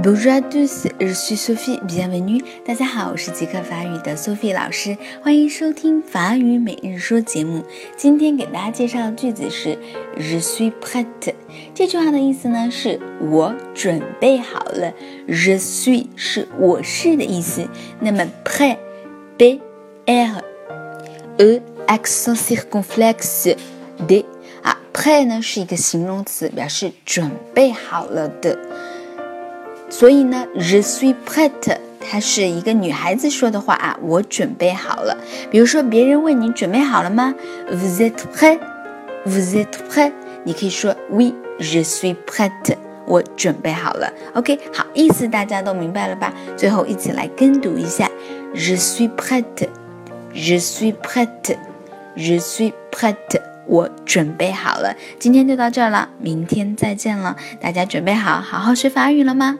Bonjour à tous, je suis Sophie. Bienvenue. 大家好，我是极客法语的 Sophie 老师，欢迎收听法语每日说节目。今天给大家介绍的句子是 Je suis prêt。这句话的意思呢是我准备好了。Je suis 是我是的意思，那么 prêt，b r e accent circonflexe d 啊，prêt 呢是一个形容词，表示准备好了的。所以呢，je suis prête，它是一个女孩子说的话啊，我准备好了。比如说，别人问你准备好了吗？Vous êtes prêt？Vous êtes prêt？你可以说 Oui，je suis prête，我准备好了。OK，好，意思大家都明白了吧？最后一起来跟读一下：Je suis prête，Je suis prête，Je suis prête。我准备好了。今天就到这儿了，明天再见了。大家准备好好好学法语了吗？